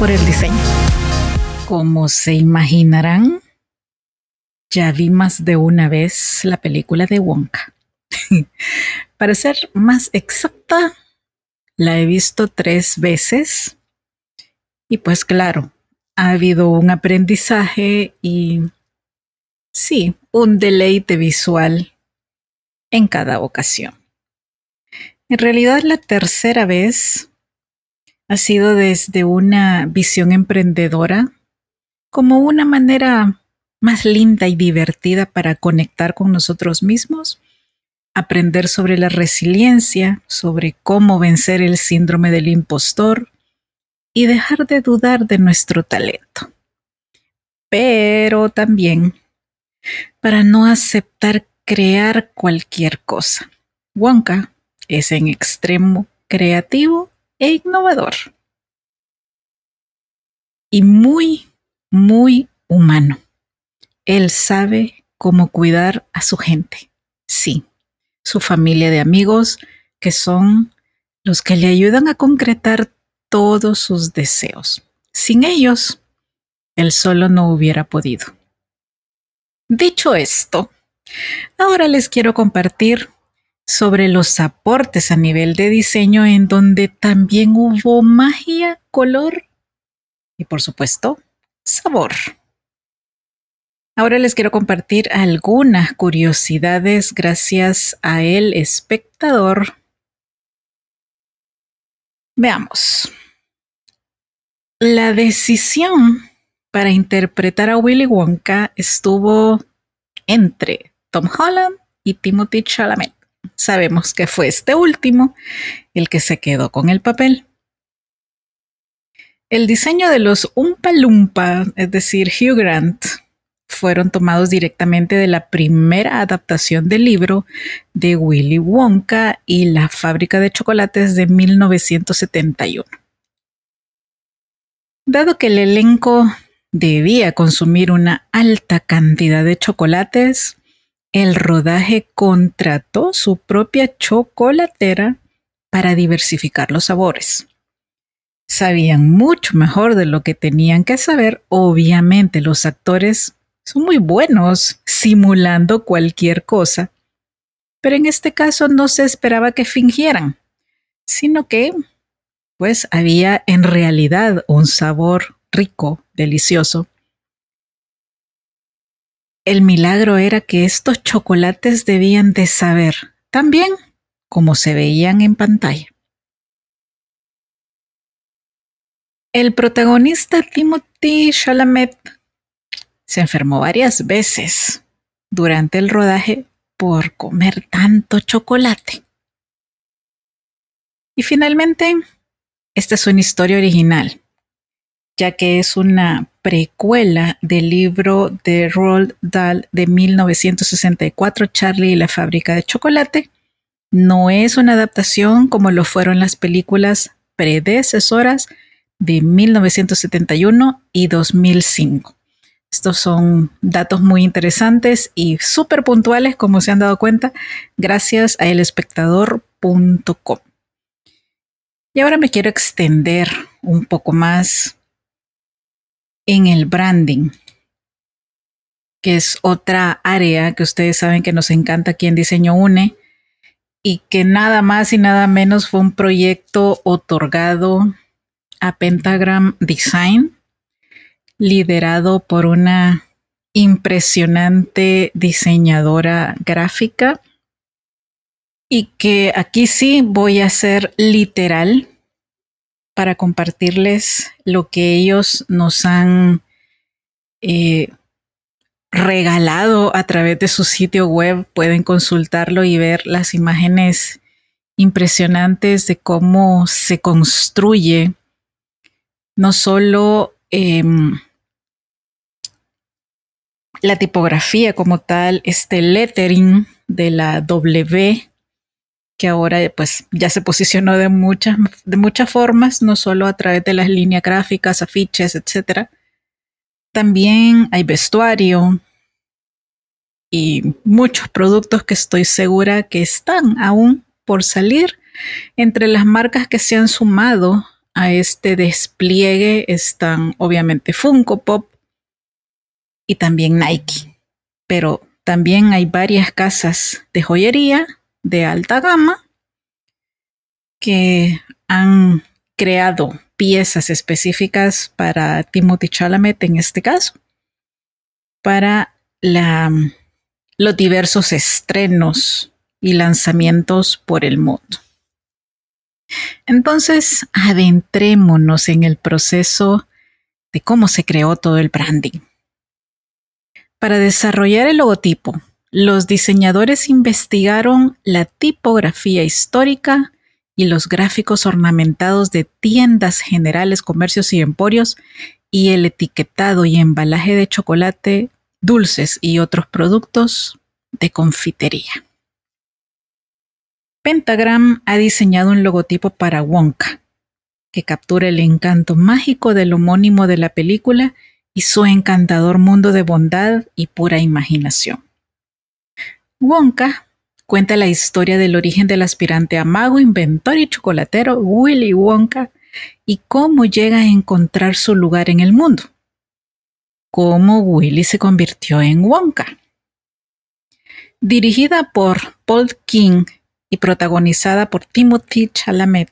Por el diseño. Como se imaginarán, ya vi más de una vez la película de Wonka. Para ser más exacta, la he visto tres veces. Y pues claro, ha habido un aprendizaje y sí, un deleite visual en cada ocasión. En realidad la tercera vez ha sido desde una visión emprendedora como una manera más linda y divertida para conectar con nosotros mismos, aprender sobre la resiliencia, sobre cómo vencer el síndrome del impostor y dejar de dudar de nuestro talento. Pero también para no aceptar crear cualquier cosa. Wonka es en extremo creativo e innovador. Y muy, muy humano. Él sabe cómo cuidar a su gente. Sí, su familia de amigos, que son los que le ayudan a concretar todos sus deseos. Sin ellos, él solo no hubiera podido. Dicho esto, ahora les quiero compartir sobre los aportes a nivel de diseño en donde también hubo magia, color y por supuesto sabor. Ahora les quiero compartir algunas curiosidades gracias a el espectador. Veamos. La decisión para interpretar a Willy Wonka estuvo entre Tom Holland y Timothy Chalamet sabemos que fue este último el que se quedó con el papel. El diseño de los Umpa Lumpa, es decir, Hugh Grant, fueron tomados directamente de la primera adaptación del libro de Willy Wonka y la fábrica de chocolates de 1971. Dado que el elenco debía consumir una alta cantidad de chocolates, el rodaje contrató su propia chocolatera para diversificar los sabores. Sabían mucho mejor de lo que tenían que saber. Obviamente los actores son muy buenos simulando cualquier cosa, pero en este caso no se esperaba que fingieran, sino que pues había en realidad un sabor rico, delicioso, el milagro era que estos chocolates debían de saber tan bien como se veían en pantalla. El protagonista Timothy Chalamet se enfermó varias veces durante el rodaje por comer tanto chocolate. Y finalmente, esta es una historia original, ya que es una precuela del libro de Roald Dahl de 1964, Charlie y la fábrica de chocolate. No es una adaptación como lo fueron las películas predecesoras de 1971 y 2005. Estos son datos muy interesantes y súper puntuales, como se han dado cuenta, gracias a elespectador.com. Y ahora me quiero extender un poco más en el branding, que es otra área que ustedes saben que nos encanta aquí en Diseño UNE y que nada más y nada menos fue un proyecto otorgado a Pentagram Design, liderado por una impresionante diseñadora gráfica y que aquí sí voy a ser literal para compartirles lo que ellos nos han eh, regalado a través de su sitio web. Pueden consultarlo y ver las imágenes impresionantes de cómo se construye no solo em, la tipografía como tal, este lettering de la W, que ahora pues ya se posicionó de muchas, de muchas formas, no solo a través de las líneas gráficas, afiches, etcétera, también hay vestuario y muchos productos que estoy segura que están aún por salir. Entre las marcas que se han sumado a este despliegue están obviamente Funko Pop y también Nike. Pero también hay varias casas de joyería de alta gama que han creado piezas específicas para Timothy Chalamet en este caso, para la, los diversos estrenos y lanzamientos por el mundo. Entonces, adentrémonos en el proceso de cómo se creó todo el branding. Para desarrollar el logotipo, los diseñadores investigaron la tipografía histórica y los gráficos ornamentados de tiendas generales, comercios y emporios y el etiquetado y embalaje de chocolate, dulces y otros productos de confitería. Pentagram ha diseñado un logotipo para Wonka, que captura el encanto mágico del homónimo de la película y su encantador mundo de bondad y pura imaginación. Wonka cuenta la historia del origen del aspirante a mago, inventor y chocolatero Willy Wonka y cómo llega a encontrar su lugar en el mundo. Cómo Willy se convirtió en Wonka. Dirigida por Paul King y protagonizada por Timothy Chalamet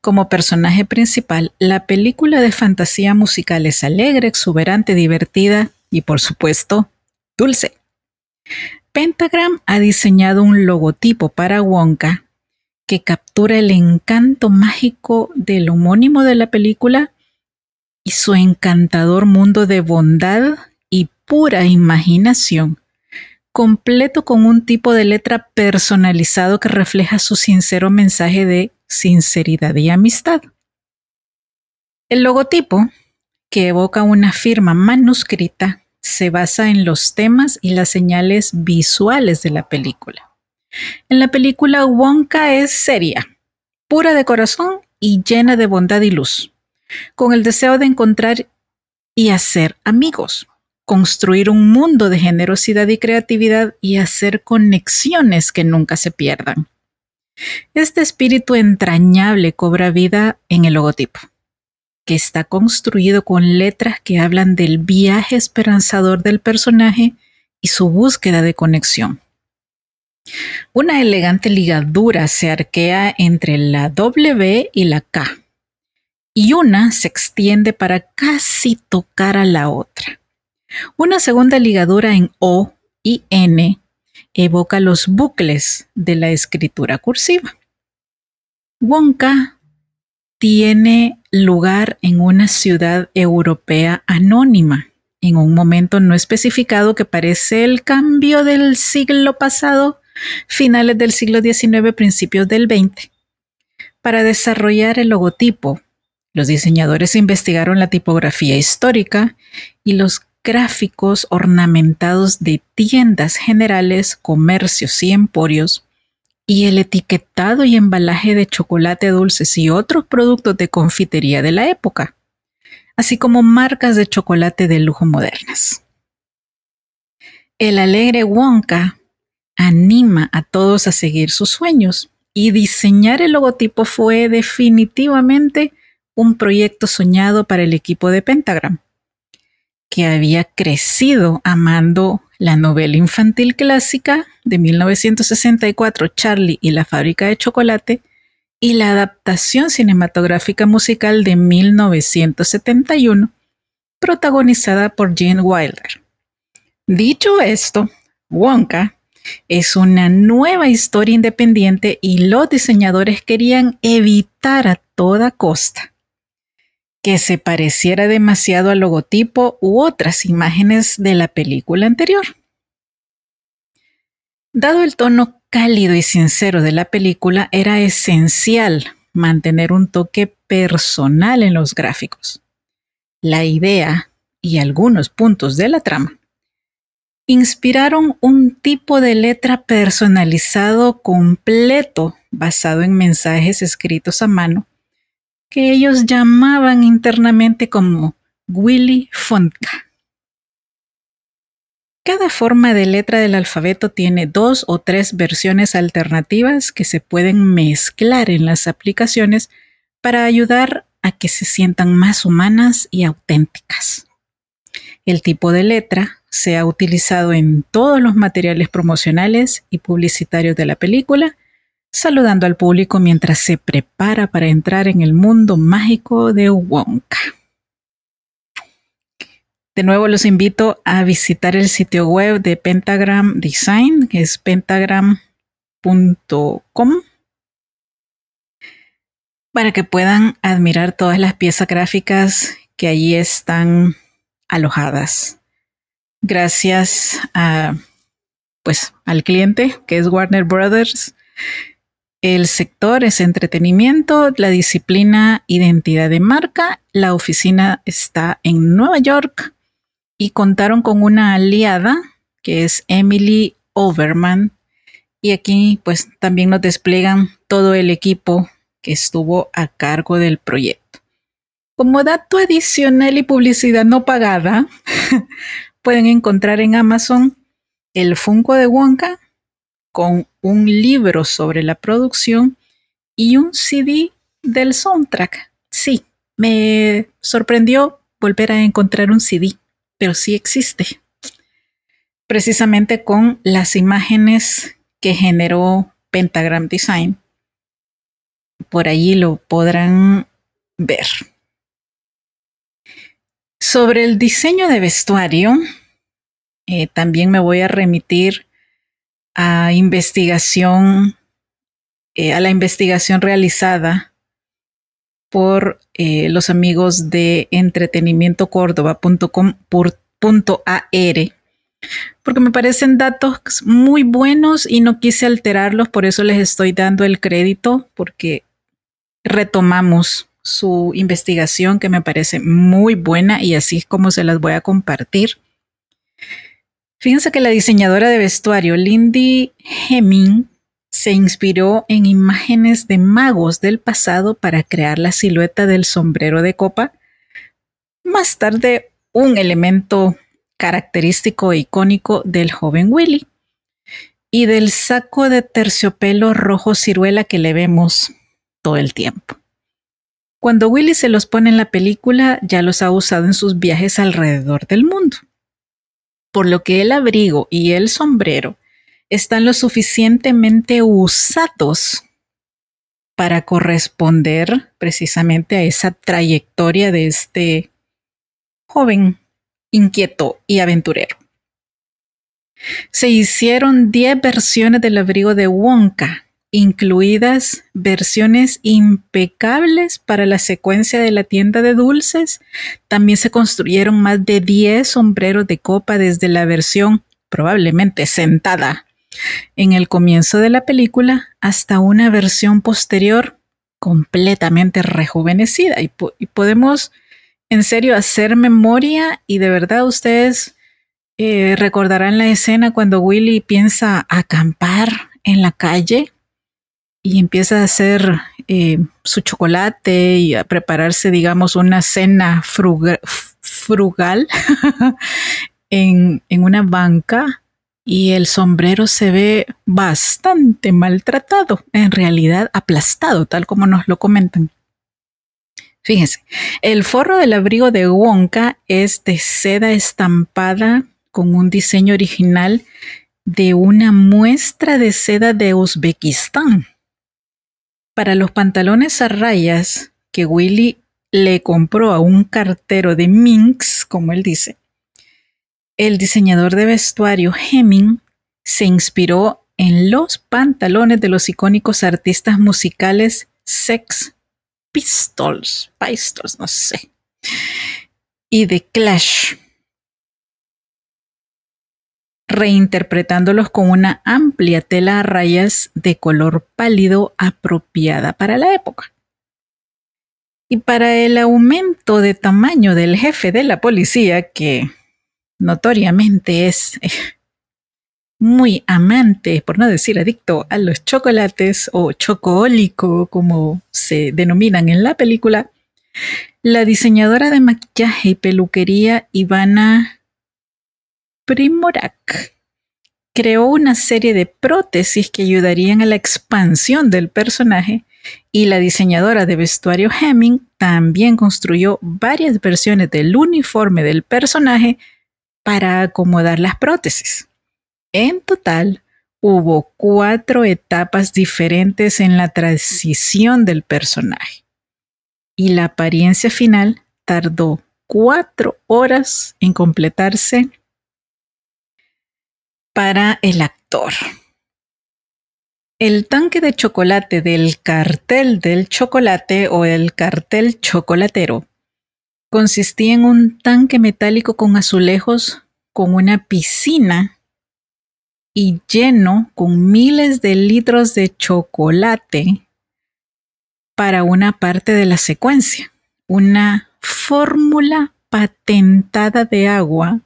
como personaje principal, la película de fantasía musical es alegre, exuberante, divertida y, por supuesto, dulce. Pentagram ha diseñado un logotipo para Wonka que captura el encanto mágico del homónimo de la película y su encantador mundo de bondad y pura imaginación, completo con un tipo de letra personalizado que refleja su sincero mensaje de sinceridad y amistad. El logotipo, que evoca una firma manuscrita, se basa en los temas y las señales visuales de la película. En la película Wonka es seria, pura de corazón y llena de bondad y luz, con el deseo de encontrar y hacer amigos, construir un mundo de generosidad y creatividad y hacer conexiones que nunca se pierdan. Este espíritu entrañable cobra vida en el logotipo que está construido con letras que hablan del viaje esperanzador del personaje y su búsqueda de conexión. Una elegante ligadura se arquea entre la W y la K, y una se extiende para casi tocar a la otra. Una segunda ligadura en O y N evoca los bucles de la escritura cursiva. Wonka tiene lugar en una ciudad europea anónima, en un momento no especificado que parece el cambio del siglo pasado, finales del siglo XIX, principios del XX. Para desarrollar el logotipo, los diseñadores investigaron la tipografía histórica y los gráficos ornamentados de tiendas generales, comercios y emporios y el etiquetado y embalaje de chocolate dulces y otros productos de confitería de la época. así como marcas de chocolate de lujo modernas. El alegre Wonka anima a todos a seguir sus sueños y diseñar el logotipo fue definitivamente un proyecto soñado para el equipo de Pentagram, que había crecido amando la novela infantil clásica de 1964 Charlie y la fábrica de chocolate y la adaptación cinematográfica musical de 1971 protagonizada por Gene Wilder. Dicho esto, Wonka es una nueva historia independiente y los diseñadores querían evitar a toda costa que se pareciera demasiado al logotipo u otras imágenes de la película anterior. Dado el tono cálido y sincero de la película, era esencial mantener un toque personal en los gráficos. La idea y algunos puntos de la trama inspiraron un tipo de letra personalizado completo basado en mensajes escritos a mano que ellos llamaban internamente como Willy Fontka. Cada forma de letra del alfabeto tiene dos o tres versiones alternativas que se pueden mezclar en las aplicaciones para ayudar a que se sientan más humanas y auténticas. El tipo de letra se ha utilizado en todos los materiales promocionales y publicitarios de la película, saludando al público mientras se prepara para entrar en el mundo mágico de Wonka. De nuevo los invito a visitar el sitio web de Pentagram Design, que es pentagram.com, para que puedan admirar todas las piezas gráficas que allí están alojadas. Gracias a, pues, al cliente, que es Warner Brothers. El sector es entretenimiento, la disciplina identidad de marca. La oficina está en Nueva York y contaron con una aliada que es Emily Overman. Y aquí pues también nos despliegan todo el equipo que estuvo a cargo del proyecto. Como dato adicional y publicidad no pagada, pueden encontrar en Amazon el Funko de Wonka con un libro sobre la producción y un CD del soundtrack. Sí, me sorprendió volver a encontrar un CD pero sí existe. Precisamente con las imágenes que generó Pentagram Design. Por allí lo podrán ver. Sobre el diseño de vestuario, eh, también me voy a remitir a investigación, eh, a la investigación realizada por eh, los amigos de entretenimientocórdoba.com.ar porque me parecen datos muy buenos y no quise alterarlos, por eso les estoy dando el crédito, porque retomamos su investigación que me parece muy buena y así es como se las voy a compartir. Fíjense que la diseñadora de vestuario Lindy Hemming se inspiró en imágenes de magos del pasado para crear la silueta del sombrero de copa. Más tarde, un elemento característico e icónico del joven Willy y del saco de terciopelo rojo ciruela que le vemos todo el tiempo. Cuando Willy se los pone en la película, ya los ha usado en sus viajes alrededor del mundo. Por lo que el abrigo y el sombrero están lo suficientemente usados para corresponder precisamente a esa trayectoria de este joven inquieto y aventurero. Se hicieron 10 versiones del abrigo de Wonka, incluidas versiones impecables para la secuencia de la tienda de dulces. También se construyeron más de 10 sombreros de copa desde la versión probablemente sentada en el comienzo de la película hasta una versión posterior completamente rejuvenecida. Y, podemos en serio hacer memoria y de verdad ustedes eh, recordarán la escena cuando Willy piensa acampar en la calle y empieza a hacer eh, su chocolate y a prepararse, digamos, una cena frugal, en, en una banca y el sombrero se ve bastante maltratado, en realidad aplastado, tal como nos lo comentan. Fíjense, el forro del abrigo de Wonka es de seda estampada con un diseño original de una muestra de seda de Uzbekistán. Para los pantalones a rayas que Willy le compró a un cartero de Minx, como él dice, el diseñador de vestuario Hemming se inspiró en los pantalones de los icónicos artistas musicales Sex Pistols, Pistols, no sé, y The Clash, reinterpretándolos con una amplia tela a rayas de color pálido apropiada para la época. Y para el aumento de tamaño del jefe de la policía, que notoriamente es eh, muy amante, por no decir adicto, a los chocolates o chocoólico, como se denominan en la película, la diseñadora de maquillaje y peluquería Ivana Primorak creó una serie de prótesis que ayudarían a la expansión del personaje y la diseñadora de vestuario Hemming también construyó varias versiones del uniforme del personaje para acomodar las prótesis. En total, hubo cuatro etapas diferentes en la transición del personaje. Y la apariencia final tardó cuatro horas en completarse para el actor. El tanque de chocolate del cartel del chocolate o el cartel chocolatero Consistía en un tanque metálico con azulejos, con una piscina y lleno con miles de litros de chocolate para una parte de la secuencia. Una fórmula patentada de agua,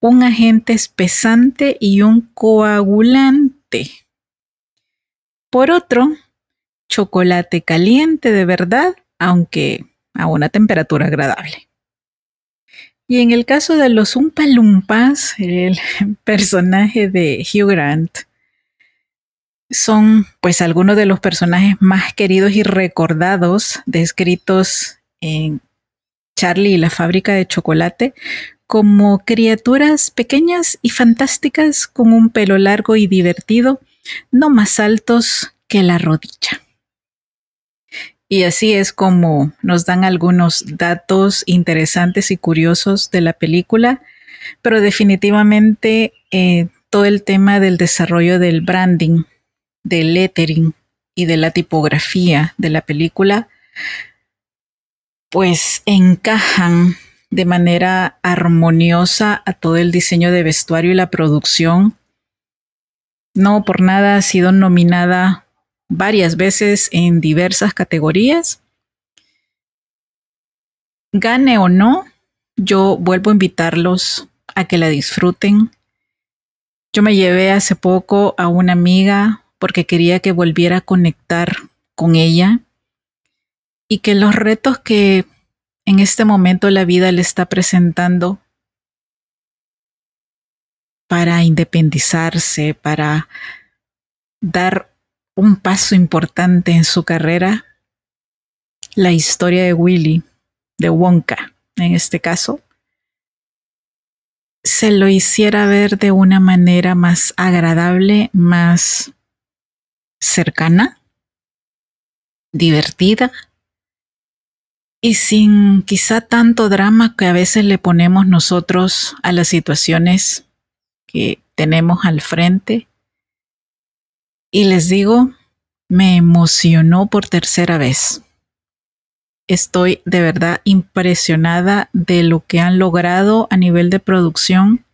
un agente espesante y un coagulante. Por otro, chocolate caliente de verdad, aunque a una temperatura agradable. Y en el caso de los Umpalumpas, el personaje de Hugh Grant, son pues algunos de los personajes más queridos y recordados descritos en Charlie y la fábrica de chocolate como criaturas pequeñas y fantásticas con un pelo largo y divertido, no más altos que la rodilla. Y así es como nos dan algunos datos interesantes y curiosos de la película, pero definitivamente eh, todo el tema del desarrollo del branding, del lettering y de la tipografía de la película, pues encajan de manera armoniosa a todo el diseño de vestuario y la producción. No por nada ha sido nominada varias veces en diversas categorías. Gane o no, yo vuelvo a invitarlos a que la disfruten. Yo me llevé hace poco a una amiga porque quería que volviera a conectar con ella y que los retos que en este momento la vida le está presentando para independizarse, para dar un paso importante en su carrera, la historia de Willy, de Wonka en este caso, se lo hiciera ver de una manera más agradable, más cercana, divertida y sin quizá tanto drama que a veces le ponemos nosotros a las situaciones que tenemos al frente y les digo, me emocionó por tercera vez. Estoy de verdad impresionada de lo que han logrado a nivel de producción,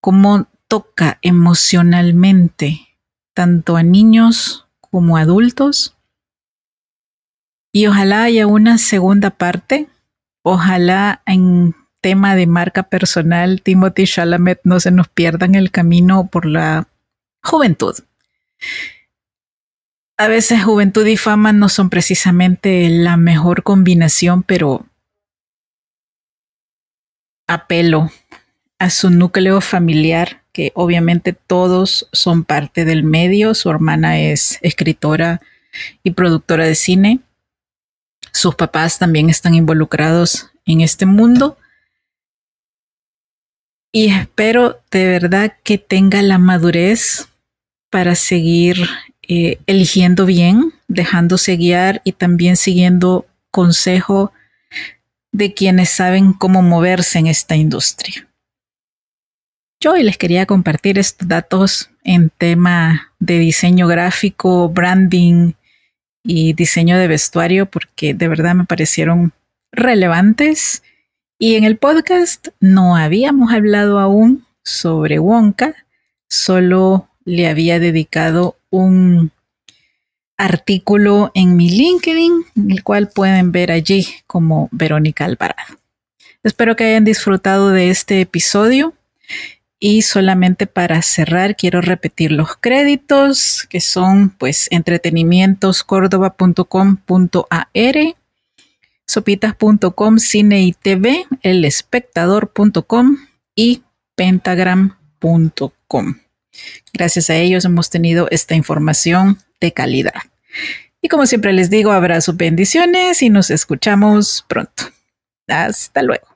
cómo toca emocionalmente tanto a niños como a adultos. Y ojalá haya una segunda parte. Ojalá en tema de marca personal, Timothy Chalamet no se nos pierda en el camino por la juventud. a veces juventud y fama no son precisamente la mejor combinación, pero apelo a su núcleo familiar, que obviamente todos son parte del medio. Su hermana es escritora y productora de cine. Sus papás también están involucrados en este mundo. Y espero de verdad que tenga la madurez para seguir eh, eligiendo bien, dejándose guiar y también siguiendo consejo de quienes saben cómo moverse en esta industria. Yo hoy les quería compartir estos datos en tema de diseño gráfico, branding y diseño de vestuario porque de verdad me parecieron relevantes. Y en el podcast no habíamos hablado aún sobre Wonka, solo le había dedicado un artículo en mi LinkedIn, el cual pueden ver allí como Verónica Alvarado. Espero que hayan disfrutado de este episodio y solamente para cerrar quiero repetir los créditos que son pues entretenimientoscórdoba.com.ar, sopitas.com, cine y tv, elespectador.com y pentagram.com. Gracias a ellos hemos tenido esta información de calidad. Y como siempre les digo, abrazos, bendiciones y nos escuchamos pronto. Hasta luego.